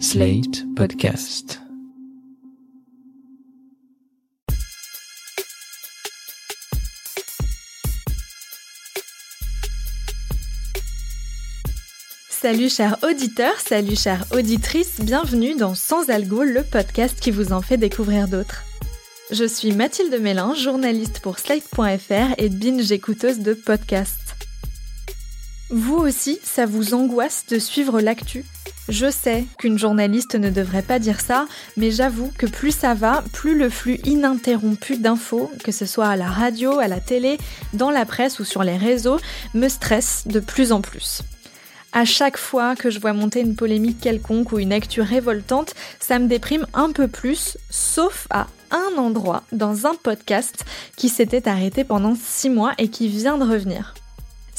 Slate Podcast. Salut chers auditeurs, salut chères auditrices, bienvenue dans Sans Algo, le podcast qui vous en fait découvrir d'autres. Je suis Mathilde Mélin, journaliste pour Slate.fr et binge écouteuse de podcasts. Vous aussi, ça vous angoisse de suivre l'actu? Je sais qu'une journaliste ne devrait pas dire ça, mais j'avoue que plus ça va, plus le flux ininterrompu d'infos, que ce soit à la radio, à la télé, dans la presse ou sur les réseaux, me stresse de plus en plus. À chaque fois que je vois monter une polémique quelconque ou une actu révoltante, ça me déprime un peu plus, sauf à un endroit dans un podcast qui s'était arrêté pendant six mois et qui vient de revenir.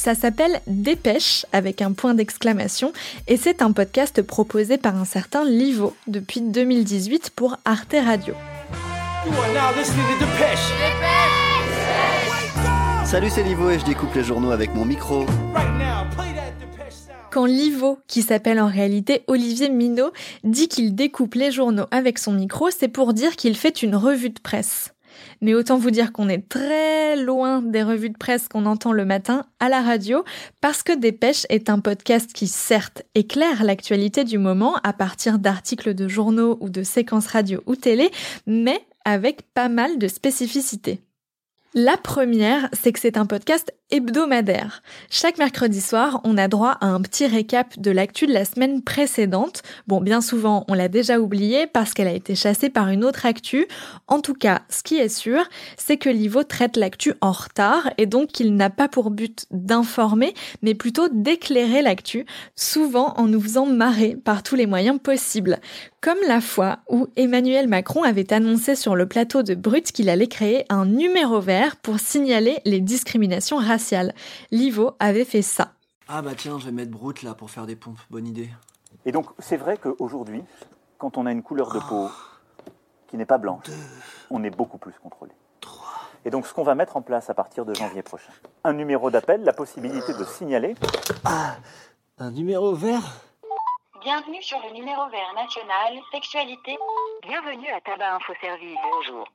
Ça s'appelle Dépêche avec un point d'exclamation et c'est un podcast proposé par un certain Livo depuis 2018 pour Arte Radio. Salut, c'est Livo et je découpe les journaux avec mon micro. Quand Livo, qui s'appelle en réalité Olivier Minot, dit qu'il découpe les journaux avec son micro, c'est pour dire qu'il fait une revue de presse. Mais autant vous dire qu'on est très loin des revues de presse qu'on entend le matin à la radio, parce que Dépêche est un podcast qui certes éclaire l'actualité du moment à partir d'articles de journaux ou de séquences radio ou télé, mais avec pas mal de spécificités. La première, c'est que c'est un podcast hebdomadaire. Chaque mercredi soir, on a droit à un petit récap de l'actu de la semaine précédente. Bon, bien souvent, on l'a déjà oublié parce qu'elle a été chassée par une autre actu. En tout cas, ce qui est sûr, c'est que Livo traite l'actu en retard et donc qu'il n'a pas pour but d'informer, mais plutôt d'éclairer l'actu, souvent en nous faisant marrer par tous les moyens possibles. Comme la fois où Emmanuel Macron avait annoncé sur le plateau de Brut qu'il allait créer un numéro vert pour signaler les discriminations raciales. Livo avait fait ça. Ah bah tiens, je vais mettre Brut là pour faire des pompes, bonne idée. Et donc, c'est vrai qu'aujourd'hui, quand on a une couleur de peau qui n'est pas blanche, on est beaucoup plus contrôlé. Et donc, ce qu'on va mettre en place à partir de janvier prochain, un numéro d'appel, la possibilité de signaler. Ah, un numéro vert Bienvenue sur le numéro vert national, sexualité. Bienvenue à Tabac Info Service. Bonjour.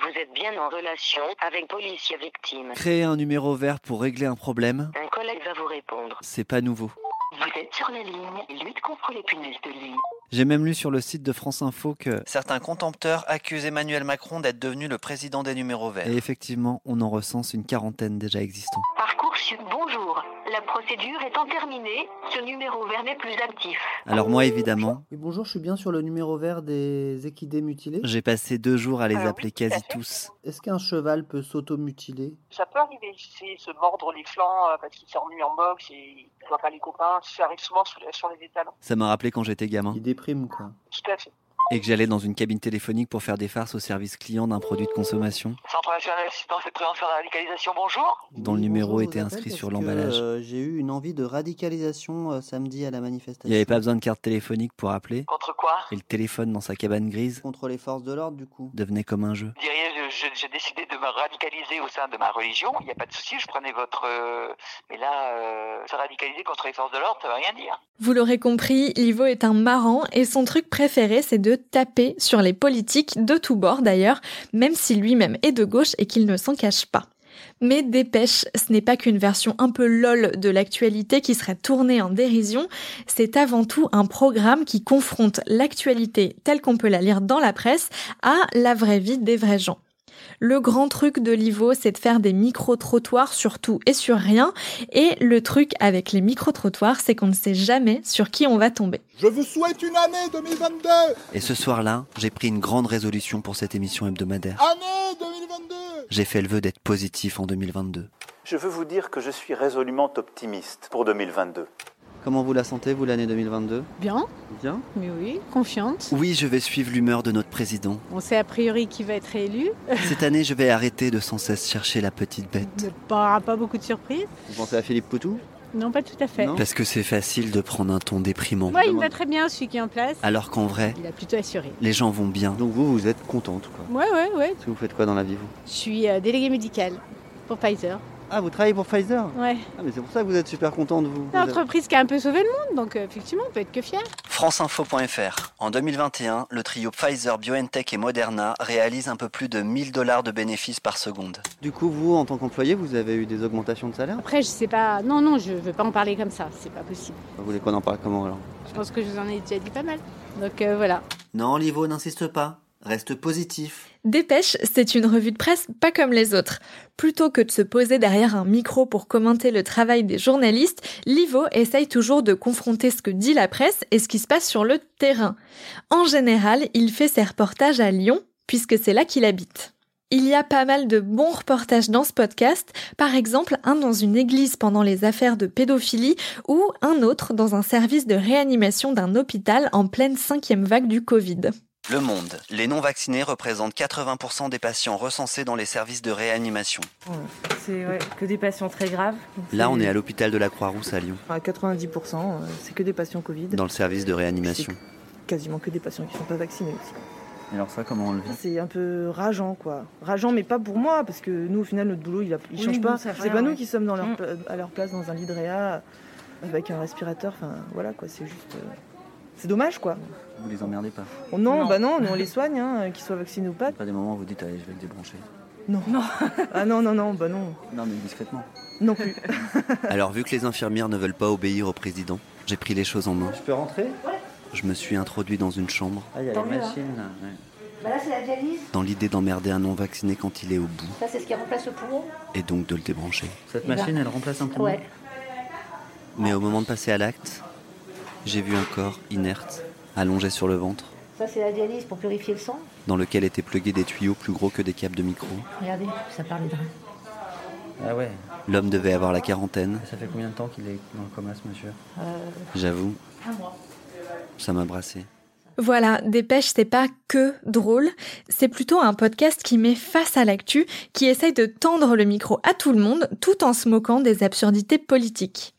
Vous êtes bien en relation avec policier victime. Créer un numéro vert pour régler un problème, Un collègue va vous répondre. c'est pas nouveau. Vous êtes sur la ligne, lutte contre les punaises de lit. J'ai même lu sur le site de France Info que certains contempteurs accusent Emmanuel Macron d'être devenu le président des numéros verts. Et effectivement, on en recense une quarantaine déjà existants. Parcoursup. La procédure étant terminée, ce numéro vert n'est plus actif. Alors moi, évidemment, Oui, bonjour, je suis bien sur le numéro vert des équidés mutilés. j'ai passé deux jours à les appeler oui, quasi tous. Est-ce qu'un cheval peut s'auto-mutiler Ça peut arriver, c'est se mordre les flancs euh, parce qu'il s'est remis en boxe et il voit pas les copains. Ça arrive souvent sur, sur les étalons. Ça m'a rappelé quand j'étais gamin Il déprime, quoi. Tout à fait. Et que j'allais dans une cabine téléphonique pour faire des farces au service client d'un produit de consommation Centre national d'assistance et de prévention de la radicalisation, bonjour. dont le numéro bonjour, était inscrit sur l'emballage. euh, J'ai eu une envie de radicalisation euh, samedi à la manifestation. Il n'y avait pas besoin de carte téléphonique pour appeler Contre quoi? Et le téléphone dans sa cabane grise Contre les forces de l'ordre, du coup. devenait comme un jeu. J'ai décidé de me radicaliser au sein de ma religion, il n'y a pas de souci, je prenais votre... euh, Mais là, euh, se radicaliser contre les forces de l'ordre, ça veut rien dire. Vous l'aurez compris, Livo est un marrant et son truc préféré c'est de taper sur les politiques de tous bords d'ailleurs, même si lui-même est de gauche et qu'il ne s'en cache pas. Mais Dépêche, ce n'est pas qu'une version un peu lol de l'actualité qui serait tournée en dérision, c'est avant tout un programme qui confronte l'actualité telle qu'on peut la lire dans la presse à la vraie vie des vrais gens. Le grand truc de Livo, c'est de faire des micro-trottoirs sur tout et sur rien. Et le truc avec les micro-trottoirs, c'est qu'on ne sait jamais sur qui on va tomber. Je vous souhaite une année 2022 Et ce soir-là, j'ai pris une grande résolution pour cette émission hebdomadaire. Année 2022 J'ai fait le vœu d'être positif en 2022. Je veux vous dire que je suis résolument optimiste pour 2022. Comment vous la sentez, vous, l'année 2022 Bien, Bien. mais oui, confiante. Oui, je vais suivre l'humeur de notre président. On sait a priori qui va être élu. Cette année, je vais arrêter de sans cesse chercher la petite bête. Il n'y aura pas beaucoup de surprises. Vous pensez à Philippe Poutou? Non, pas tout à fait. Non. Parce que c'est facile de prendre un ton déprimant. Moi, il me va très bien, celui qui est en place. Alors qu'en vrai, Il a plutôt assuré. les gens vont bien. Donc vous, vous êtes contente, quoi. Ouais, ouais, ouais. Parce que vous faites quoi dans la vie, vous? Je suis euh, déléguée médicale pour Pfizer. Ah, vous travaillez pour Pfizer Ouais. Ah, mais c'est pour ça que vous êtes super content de vous. C'est l'entreprise qui a un peu sauvé le monde, donc euh, effectivement, on peut être que fier. Franceinfo.fr. En 2021, le trio Pfizer, BioNTech et Moderna réalise un peu plus de 1000 dollars de bénéfices par seconde. Du coup, vous, en tant qu'employé, vous avez eu des augmentations de salaire Après, je sais pas. Non, non, je veux pas en parler comme ça. C'est pas possible. Vous voulez qu'on en parle comment alors? Je pense que je vous en ai déjà dit pas mal. Donc euh, voilà. Non, Livo, n'insiste pas. Reste positif. Dépêche, c'est une revue de presse pas comme les autres. Plutôt que de se poser derrière un micro pour commenter le travail des journalistes, Livo essaye toujours de confronter ce que dit la presse et ce qui se passe sur le terrain. En général, il fait ses reportages à Lyon, puisque c'est là qu'il habite. Il y a pas mal de bons reportages dans ce podcast, par exemple un dans une église pendant les affaires de pédophilie ou un autre dans un service de réanimation d'un hôpital en pleine cinquième vague du Covid. Le Monde. Les non-vaccinés représentent 80% des patients recensés dans les services de réanimation. C'est ouais, que des patients très graves. Là, on est à l'hôpital de la Croix-Rousse à Lyon, À 90%, euh, c'est que des patients Covid. dans le service de réanimation. Quasiment que des patients qui ne sont pas vaccinés aussi. Et alors ça, comment on le vit? C'est un peu rageant, quoi. Rageant, mais pas pour moi, parce que nous, au final, notre boulot, il, a, il Oui, change pas. C'est pas nous qui sommes dans leur, Mm. à leur place dans un lit de réa avec un respirateur. Enfin, voilà, quoi. C'est juste. euh, C'est dommage, quoi. Vous les emmerdez pas Oh, non, Non. bah non, nous, on les soigne, hein, qu'ils soient vaccinés ou pas. Pas des moments où vous dites, allez, je vais le débrancher. Non. ah non, non, non, bah non. Non, mais discrètement. Non plus. Alors, vu que les infirmières ne veulent pas obéir au président, j'ai pris les choses en main. Je peux rentrer? Je me suis introduit dans une chambre Ah, il y a Tant les mieux, hein. machines là. ouais. Bah là, c'est la dialyse. dans l'idée d'emmerder un non-vacciné quand il est au bout Ça, c'est ce qui remplace le poumon. et donc de le débrancher. Cette ben, machine, elle remplace un poumon? Ouais. Mais au moment de passer à l'acte, j'ai vu un corps inerte, allongé sur le ventre, Ça, c'est la dialyse pour purifier le sang. dans lequel étaient plugués des tuyaux plus gros que des câbles de micro. Regardez, ça parle de Ah ouais. L'homme devait avoir la quarantaine, Ça fait combien de temps qu'il est dans le coma, ce monsieur euh, j'avoue, un mois. ça m'a brassé. Voilà, Dépêche, c'est pas que drôle, c'est plutôt un podcast qui met face à l'actu, qui essaye de tendre le micro à tout le monde tout en se moquant des absurdités politiques.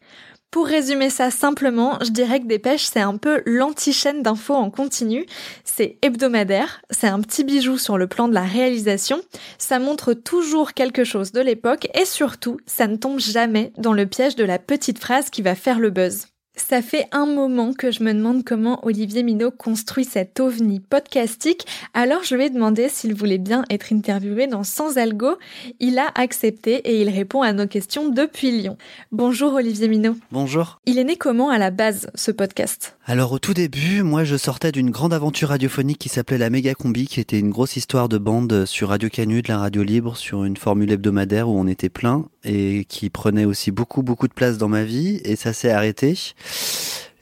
Pour résumer ça simplement, je dirais que Dépêche, c'est un peu l'anti-chaîne d'infos en continu. C'est hebdomadaire, c'est un petit bijou sur le plan de la réalisation, ça montre toujours quelque chose de l'époque et surtout, ça ne tombe jamais dans le piège de la petite phrase qui va faire le buzz. Ça fait un moment que je me demande comment Olivier Minot construit cet ovni podcastique, alors je lui ai demandé s'il voulait bien être interviewé dans Sans Algo. Il a accepté et il répond à nos questions depuis Lyon. Bonjour Olivier Minot. Bonjour. Il est né comment à la base, ce podcast? Alors au tout début, moi je sortais d'une grande aventure radiophonique qui s'appelait la Méga Combi, qui était une grosse histoire de bande sur Radio Canu, de la radio libre, sur une formule hebdomadaire où on était plein et qui prenait aussi beaucoup beaucoup de place dans ma vie et ça s'est arrêté.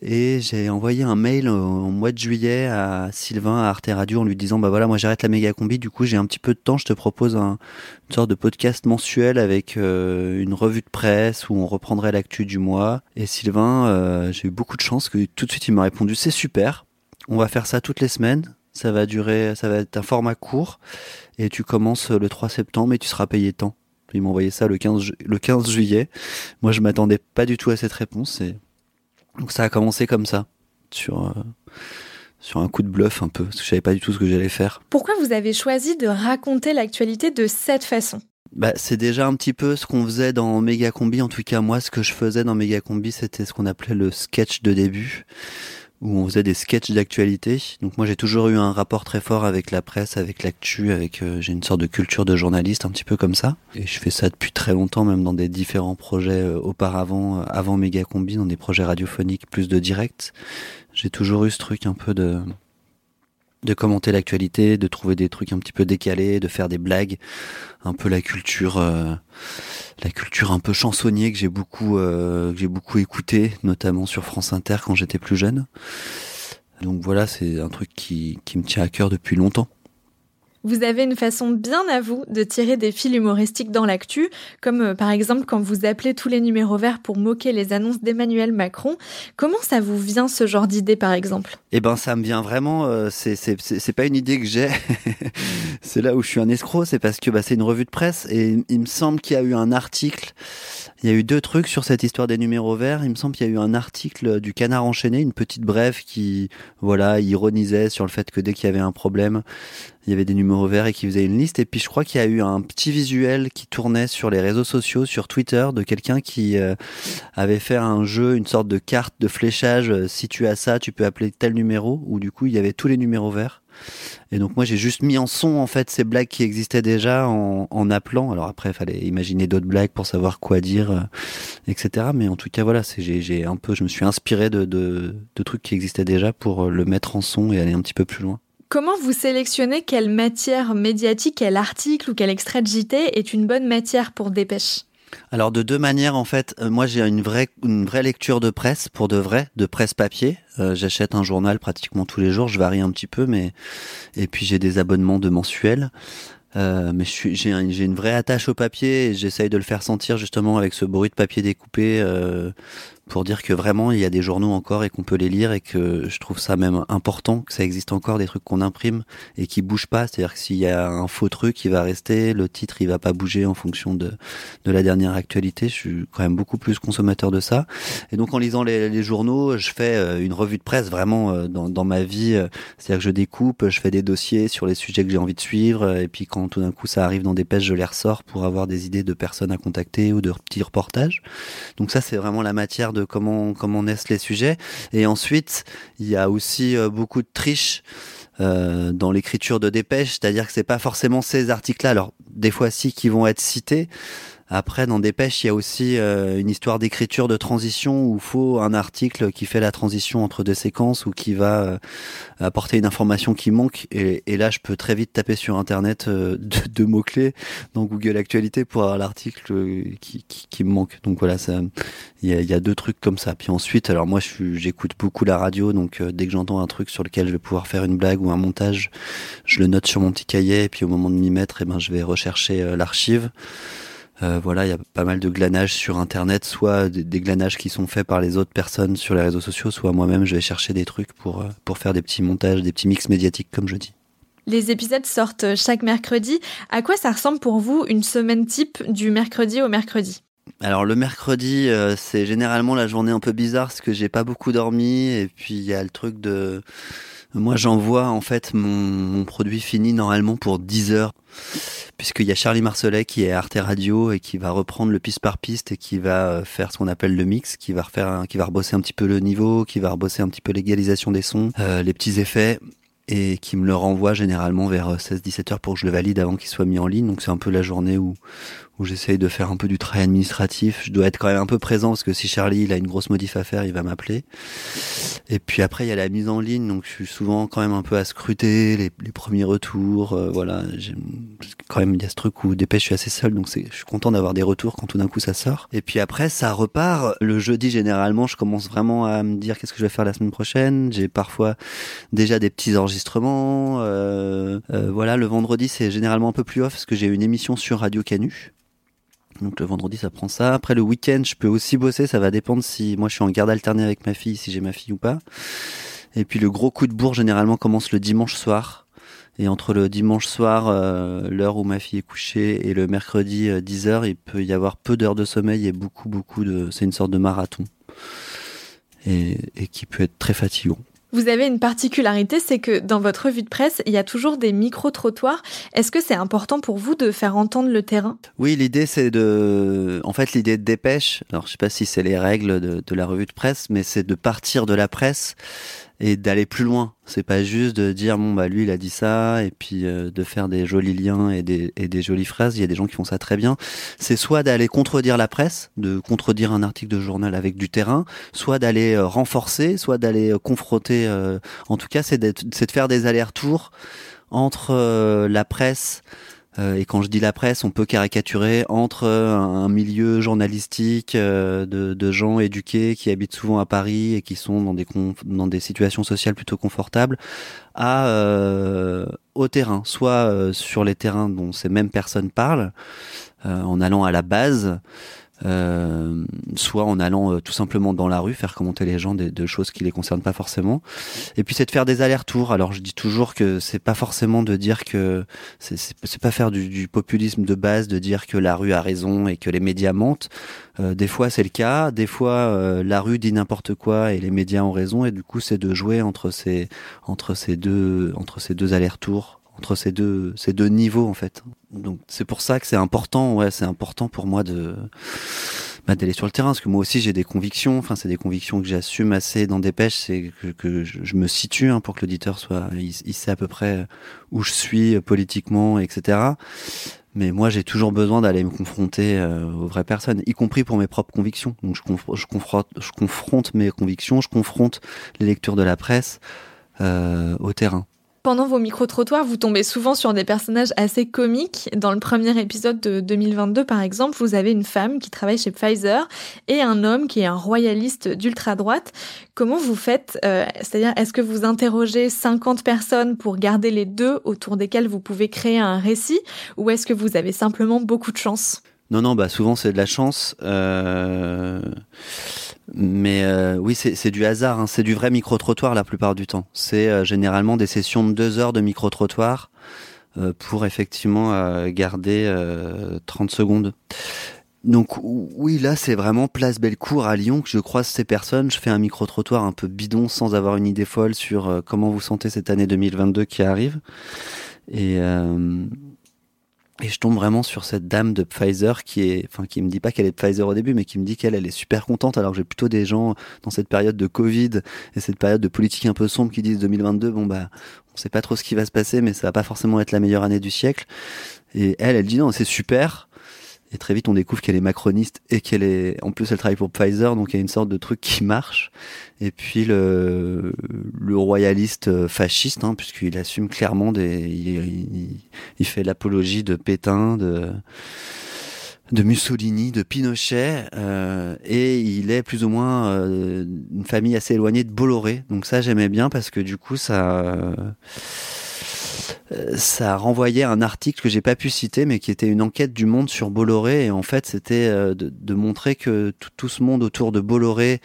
Et j'ai envoyé un mail au, mois de juillet à Sylvain à Arte Radio en lui disant bah voilà moi j'arrête la méga combi du coup j'ai un petit peu de temps je te propose un, une sorte de podcast mensuel avec euh, une revue de presse où on reprendrait l'actu du mois. Et Sylvain euh, j'ai eu beaucoup de chance que tout de suite il m'a répondu c'est super on va faire ça toutes les semaines ça va durer ça va être un format court et tu commences le 3 septembre et tu seras payé tant. Il m'a envoyé ça le 15 ju- le 15 juillet. Moi je m'attendais pas du tout à cette réponse et donc ça a commencé comme ça, sur, euh, sur un coup de bluff un peu, parce que je savais pas du tout ce que j'allais faire. Pourquoi vous avez choisi de raconter l'actualité de cette façon? Bah, c'est déjà un petit peu ce qu'on faisait dans Méga Combi. En tout cas, moi, ce que je faisais dans Méga Combi, c'était ce qu'on appelait le sketch de début, où on faisait des sketchs d'actualité. Donc moi, j'ai toujours eu un rapport très fort avec la presse, avec l'actu, avec euh, j'ai une sorte de culture de journaliste, un petit peu comme ça. Et je fais ça depuis très longtemps, même dans des différents projets euh, auparavant, euh, avant Méga Combi, dans des projets radiophoniques plus de direct. J'ai toujours eu ce truc un peu de de commenter l'actualité, de trouver des trucs un petit peu décalés, de faire des blagues, un peu la culture, euh, la culture un peu chansonnier que j'ai beaucoup, euh, que j'ai beaucoup écouté, notamment sur France Inter quand j'étais plus jeune. Donc voilà, c'est un truc qui, qui me tient à cœur depuis longtemps. Vous avez une façon bien à vous de tirer des fils humoristiques dans l'actu, comme euh, par exemple quand vous appelez tous les numéros verts pour moquer les annonces d'Emmanuel Macron. Comment ça vous vient ce genre d'idée par exemple? Eh ben, ça me vient vraiment. euh, c'est pas une idée que j'ai. c'est là où je suis un escroc, c'est parce que bah, c'est une revue de presse et il me semble qu'il y a eu un article. Il y a eu deux trucs sur cette histoire des numéros verts. Il me semble qu'il y a eu un article du Canard enchaîné, une petite brève qui, voilà, ironisait sur le fait que dès qu'il y avait un problème, il y avait des numéros verts et qui faisait une liste. Et puis je crois qu'il y a eu un petit visuel qui tournait sur les réseaux sociaux, sur Twitter, de quelqu'un qui euh, avait fait un jeu, une sorte de carte de fléchage. euh, Si tu as ça, tu peux appeler tel numéro. Où du coup il y avait tous les numéros verts. Et donc moi j'ai juste mis en son en fait ces blagues qui existaient déjà en, en appelant. Alors après il fallait imaginer d'autres blagues pour savoir quoi dire, euh, etc. Mais en tout cas voilà, j'ai, un peu, je me suis inspiré de, de, de trucs qui existaient déjà pour le mettre en son et aller un petit peu plus loin. Comment vous sélectionnez quelle matière médiatique, quel article ou quel extrait de JT est une bonne matière pour Dépêche? Alors de deux manières en fait, Euh, moi j'ai une vraie lecture de presse pour de vrai, de presse papier. Euh, J'achète un journal pratiquement tous les jours, je varie un petit peu, mais et puis j'ai des abonnements de mensuels. Euh, mais j'ai un- j'ai une vraie attache au papier et j'essaye de le faire sentir justement avec ce bruit de papier découpé pour dire que vraiment il y a des journaux encore et qu'on peut les lire et que je trouve ça même important que ça existe encore des trucs qu'on imprime et qui bougent pas. C'est-à-dire que s'il y a un faux truc, il va rester, le titre il va pas bouger en fonction de de la dernière actualité. Je suis quand même beaucoup plus consommateur de ça. Et donc en lisant les, journaux, je fais euh, une revue de presse vraiment euh, dans, dans ma vie. euh, C'est-à-dire que je découpe, je fais des dossiers sur les sujets que j'ai envie de suivre. Et puis quand tout d'un coup ça arrive dans des pêches, je les ressors pour avoir des idées de personnes à contacter ou de petits reportages. Donc ça c'est vraiment la matière de comment comment naissent les sujets. Et ensuite il y a aussi euh, beaucoup de triche euh, dans l'écriture de dépêche, c'est-à-dire que c'est pas forcément ces articles-là. Alors des fois si qui vont être cités. Après, dans Dépêche, il y a aussi euh, une histoire d'écriture de transition où il faut un article qui fait la transition entre deux séquences ou qui va euh, apporter une information qui manque. Et, et là, je peux très vite taper sur Internet euh, deux, mots-clés dans Google Actualité pour avoir l'article euh, qui, qui, qui me manque. Donc voilà, il y a, y a deux trucs comme ça. Puis ensuite, alors moi, j'écoute beaucoup la radio, donc euh, dès que j'entends un truc sur lequel je vais pouvoir faire une blague ou un montage, je le note sur mon petit cahier. Et puis au moment de m'y mettre, eh ben, je vais rechercher euh, l'archive. Euh, voilà, il y a pas mal de glanages sur Internet, soit des, des glanages qui sont faits par les autres personnes sur les réseaux sociaux, soit moi-même je vais chercher des trucs pour, euh, pour faire des petits montages, des petits mix médiatiques, comme je dis. Les épisodes sortent chaque mercredi. À quoi ça ressemble pour vous une semaine type du mercredi au mercredi? Alors le mercredi, euh, c'est généralement la journée un peu bizarre parce que j'ai pas beaucoup dormi et puis il y a le truc de moi j'envoie en fait mon, produit fini normalement pour 10 heures puisqu'il y a Charlie Marcelet qui est Arte Radio et qui va reprendre le piste par piste et qui va euh, faire ce qu'on appelle le mix, qui va refaire, qui va rebosser un petit peu le niveau, qui va rebosser un petit peu l'égalisation des sons, euh, les petits effets et qui me le renvoie généralement vers 16-17 heures pour que je le valide avant qu'il soit mis en ligne. Donc c'est un peu la journée où où j'essaye de faire un peu du travail administratif. Je dois être quand même un peu présent parce que si Charlie il a une grosse modif à faire, il va m'appeler. Et puis après il y a la mise en ligne, donc je suis souvent quand même un peu à scruter les, premiers retours. euh, voilà, quand même il y a ce truc où dépêche je suis assez seul, donc je suis content d'avoir des retours quand tout d'un coup ça sort. Et puis après ça repart. Le jeudi généralement je commence vraiment à me dire qu'est-ce que je vais faire la semaine prochaine. J'ai parfois déjà des petits enregistrements. euh, euh, voilà, le vendredi c'est généralement un peu plus off parce que j'ai une émission sur Radio Canu. Donc le vendredi ça prend ça. Après le week-end je peux aussi bosser, ça va dépendre si moi je suis en garde alternée avec ma fille, si j'ai ma fille ou pas. Et puis le gros coup de bourre généralement commence le dimanche soir. Et entre le dimanche soir, euh, l'heure où ma fille est couchée, et le mercredi 10h, il peut y avoir peu d'heures de sommeil et beaucoup, beaucoup de... C'est une sorte de marathon. Et qui peut être très fatigant. Vous avez une particularité, c'est que dans votre revue de presse, il y a toujours des micro-trottoirs. Est-ce que c'est important pour vous de faire entendre le terrain? Oui, l'idée c'est de, en fait, l'idée de dépêche. Alors, je sais pas si c'est les règles de, de la revue de presse, mais c'est de partir de la presse et d'aller plus loin. C'est pas juste de dire bon bah lui il a dit ça et puis euh, de faire des jolis liens et des, et des jolies phrases. Il y a des gens qui font ça très bien. C'est soit d'aller contredire la presse, de contredire un article de journal avec du terrain, soit d'aller euh, renforcer, soit d'aller euh, confronter. euh, en tout cas, c'est de faire des allers-retours entre euh, la presse et quand je dis la presse, on peut caricaturer entre euh, un milieu journalistique euh, de, gens éduqués qui habitent souvent à Paris et qui sont dans des dans des situations sociales plutôt confortables, à euh, au terrain, soit euh, sur les terrains dont ces mêmes personnes parlent, euh, en allant à la base. Euh, soit en allant tout simplement dans la rue faire commenter les gens de, choses qui les concernent pas forcément. Et puis c'est de faire des allers-retours. Alors je dis toujours que c'est pas forcément de dire que c'est pas faire du, du, populisme de base, de dire que la rue a raison et que les médias mentent. des fois c'est le cas, des fois la rue dit n'importe quoi et les médias ont raison et du coup c'est de jouer entre ces entre ces deux entre ces deux allers-retours entre ces deux ces deux niveaux en fait. Donc c'est pour ça que c'est important ouais, c'est important pour moi de bah, d'aller sur le terrain parce que moi aussi j'ai des convictions, enfin c'est des convictions que j'assume assez dans des pêches, c'est que, que je, me situe hein, pour que l'auditeur soit il, sait à peu près où je suis politiquement etc. Mais moi, j'ai toujours besoin d'aller me confronter euh, aux vraies personnes, y compris pour mes propres convictions. Donc, je, je, confronte, je confronte mes convictions, je confronte les lectures de la presse euh, au terrain. Pendant vos micro-trottoirs, vous tombez souvent sur des personnages assez comiques. Dans le premier épisode de 2022, par exemple, vous avez une femme qui travaille chez Pfizer et un homme qui est un royaliste d'ultra-droite. Comment vous faites euh, C'est-à-dire, est-ce que vous interrogez 50 personnes pour garder les deux autour desquelles vous pouvez créer un récit Ou est-ce que vous avez simplement beaucoup de chance? Non, non, bah souvent c'est de la chance. Euh... Mais euh, oui, c'est du hasard. Hein. C'est du vrai micro-trottoir la plupart du temps. C'est euh, généralement des sessions de deux heures de micro-trottoir euh, pour effectivement garder 30 secondes. Donc oui, là c'est vraiment Place Bellecour à Lyon que je croise ces personnes. Je fais un micro-trottoir un peu bidon sans avoir une idée folle sur comment vous sentez cette année 2022 qui arrive. Et je tombe vraiment sur cette dame de Pfizer qui est, enfin, qui me dit pas qu'elle est Pfizer au début, mais qui me dit qu'elle, elle est super contente. Alors j'ai plutôt des gens dans cette période de Covid et cette période de politique un peu sombre qui disent 2022, bon bah, on sait pas trop ce qui va se passer, mais ça va pas forcément être la meilleure année du siècle. Et elle, elle dit non, c'est super. Et très vite, on découvre qu'elle est macroniste et qu'elle est, en plus, elle travaille pour Pfizer, donc il y a une sorte de truc qui marche. Et puis le, le royaliste euh, fasciste, hein, puisqu'il assume clairement des, il, il, fait l'apologie de Pétain, de de Mussolini, de Pinochet, euh, et il est plus ou moins euh, une famille assez éloignée de Bolloré. Donc ça, j'aimais bien parce que du coup, ça ça renvoyait à un article que j'ai pas pu citer, mais qui était une enquête du Monde sur Bolloré. Et en fait, c'était euh, de, montrer que tout, ce monde autour de Bolloré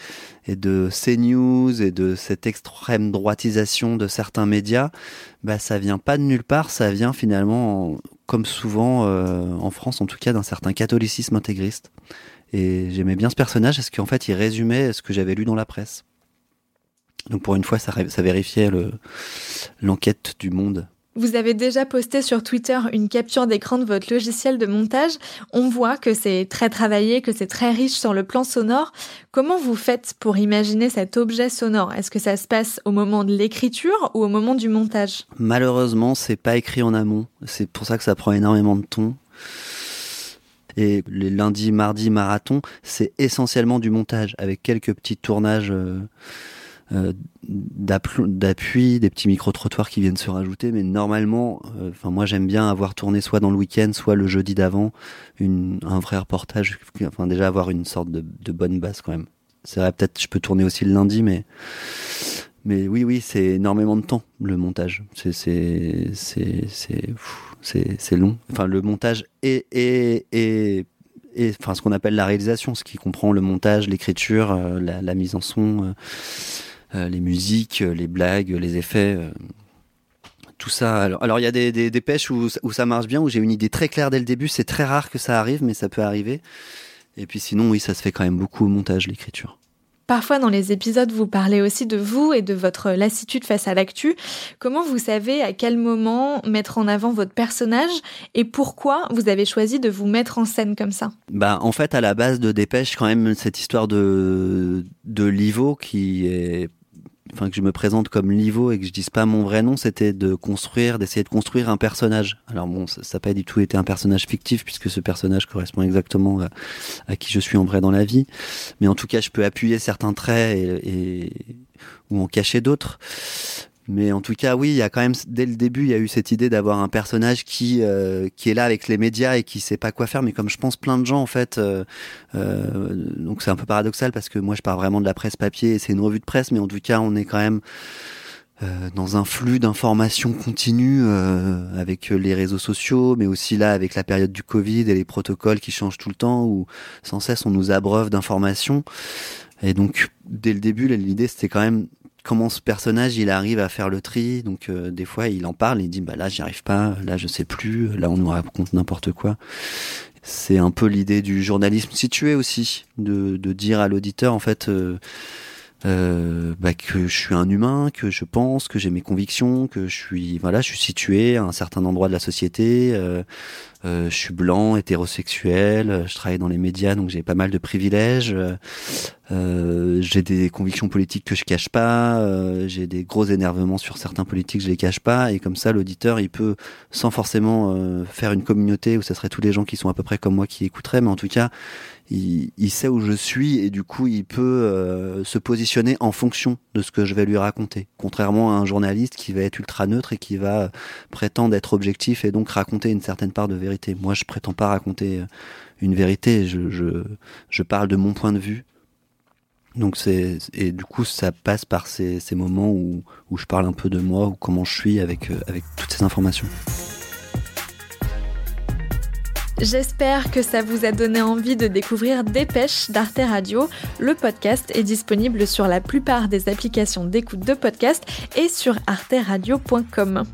et de CNews et de cette extrême droitisation de certains médias, bah, ça vient pas de nulle part. Ça vient finalement, comme souvent euh, en France, en tout cas, d'un certain catholicisme intégriste. Et j'aimais bien ce personnage parce qu'en fait, il résumait ce que j'avais lu dans la presse. Donc pour une fois, ça vérifiait l'enquête du Monde. Vous avez déjà posté sur Twitter une capture d'écran de votre logiciel de montage. On voit que c'est très travaillé, que c'est très riche sur le plan sonore. Comment vous faites pour imaginer cet objet sonore? Est-ce que ça se passe au moment de l'écriture ou au moment du montage? Malheureusement, c'est pas écrit en amont. C'est pour ça que ça prend énormément de temps. Et les lundis, mardis, marathon, c'est essentiellement du montage avec quelques petits tournages. Euh, d'appui, des petits micro-trottoirs qui viennent se rajouter, mais normalement, euh, enfin moi j'aime bien avoir tourné soit dans le week-end, soit le jeudi d'avant, un vrai reportage, enfin déjà avoir une sorte de, bonne base quand même. C'est vrai, peut-être je peux tourner aussi le lundi, mais mais oui, oui, c'est énormément de temps le montage. C'est c'est c'est long. Enfin le montage et et et et enfin ce qu'on appelle la réalisation, ce qui comprend le montage, l'écriture, euh, la, mise en son. Euh, les musiques, euh, les blagues, les effets euh, tout ça. Alors, il y a des, des, pêches où, où, ça marche bien, où j'ai une idée très claire dès le début. C'est très rare que ça arrive, mais ça peut arriver. Et puis sinon, oui, ça se fait quand même beaucoup au montage, l'écriture. Parfois dans les épisodes, vous parlez aussi de vous et de votre lassitude face à l'actu. Comment vous savez à quel moment mettre en avant votre personnage et pourquoi vous avez choisi de vous mettre en scène comme ça? Bah en fait à la base de Dépêche quand même cette histoire de de Livo qui est enfin que je me présente comme Livo et que je dise pas mon vrai nom, c'était de construire, d'essayer de construire un personnage. Alors bon, ça n'a pas du tout été un personnage fictif puisque ce personnage correspond exactement à, qui je suis en vrai dans la vie. Mais en tout cas, je peux appuyer certains traits et, ou en cacher d'autres. Mais en tout cas, oui, il y a quand même dès le début, il y a eu cette idée d'avoir un personnage qui euh, qui est là avec les médias et qui sait pas quoi faire. Mais comme je pense plein de gens en fait, euh, euh, donc c'est un peu paradoxal parce que moi je pars vraiment de la presse papier et c'est une revue de presse, mais en tout cas on est quand même euh, dans un flux d'informations continues euh, avec les réseaux sociaux, mais aussi là avec la période du Covid et les protocoles qui changent tout le temps, où sans cesse on nous abreuve d'informations. Et donc dès le début, l'idée c'était quand même comment ce personnage il arrive à faire le tri. Donc euh, des fois il en parle, il dit bah là j'y arrive pas, là je sais plus, là on nous raconte n'importe quoi. C'est un peu l'idée du journalisme situé aussi, de, dire à l'auditeur en fait. Euh, euh, bah, que je suis un humain, que je pense, que j'ai mes convictions, que je suis voilà, je suis situé à un certain endroit de la société. Je suis blanc, hétérosexuel. Je travaille dans les médias, donc j'ai pas mal de privilèges. Euh, j'ai des convictions politiques que je cache pas. Euh, j'ai des gros énervements sur certains politiques, je les cache pas. Et comme ça, l'auditeur, il peut, sans forcément euh, faire une communauté où ce serait tous les gens qui sont à peu près comme moi qui écouteraient, mais en tout cas, il, il, sait où je suis et du coup il peut euh, se positionner en fonction de ce que je vais lui raconter. Contrairement à un journaliste qui va être ultra neutre et qui va prétendre être objectif et donc raconter une certaine part de vérité. Moi je prétends pas raconter euh, une vérité, je, je, je parle de mon point de vue. Donc et du coup ça passe par ces, ces moments où, où je parle un peu de moi ou comment je suis avec, euh, avec toutes ces informations. J'espère que ça vous a donné envie de découvrir Dépêche d'Arte Radio. Le podcast est disponible sur la plupart des applications d'écoute de podcast et sur arteradio.com.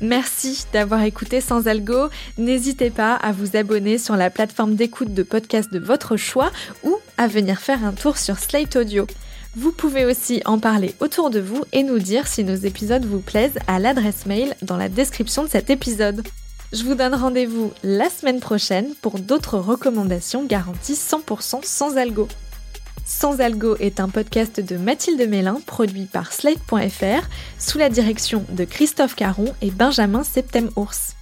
Merci d'avoir écouté Sans Algo. N'hésitez pas à vous abonner sur la plateforme d'écoute de podcast de votre choix ou à venir faire un tour sur Slate Audio. Vous pouvez aussi en parler autour de vous et nous dire si nos épisodes vous plaisent à l'adresse mail dans la description de cet épisode. Je vous donne rendez-vous la semaine prochaine pour d'autres recommandations garanties 100% sans algo. Sans algo est un podcast de Mathilde Mélin produit par Slate.fr sous la direction de Christophe Caron et Benjamin Septem-Ours.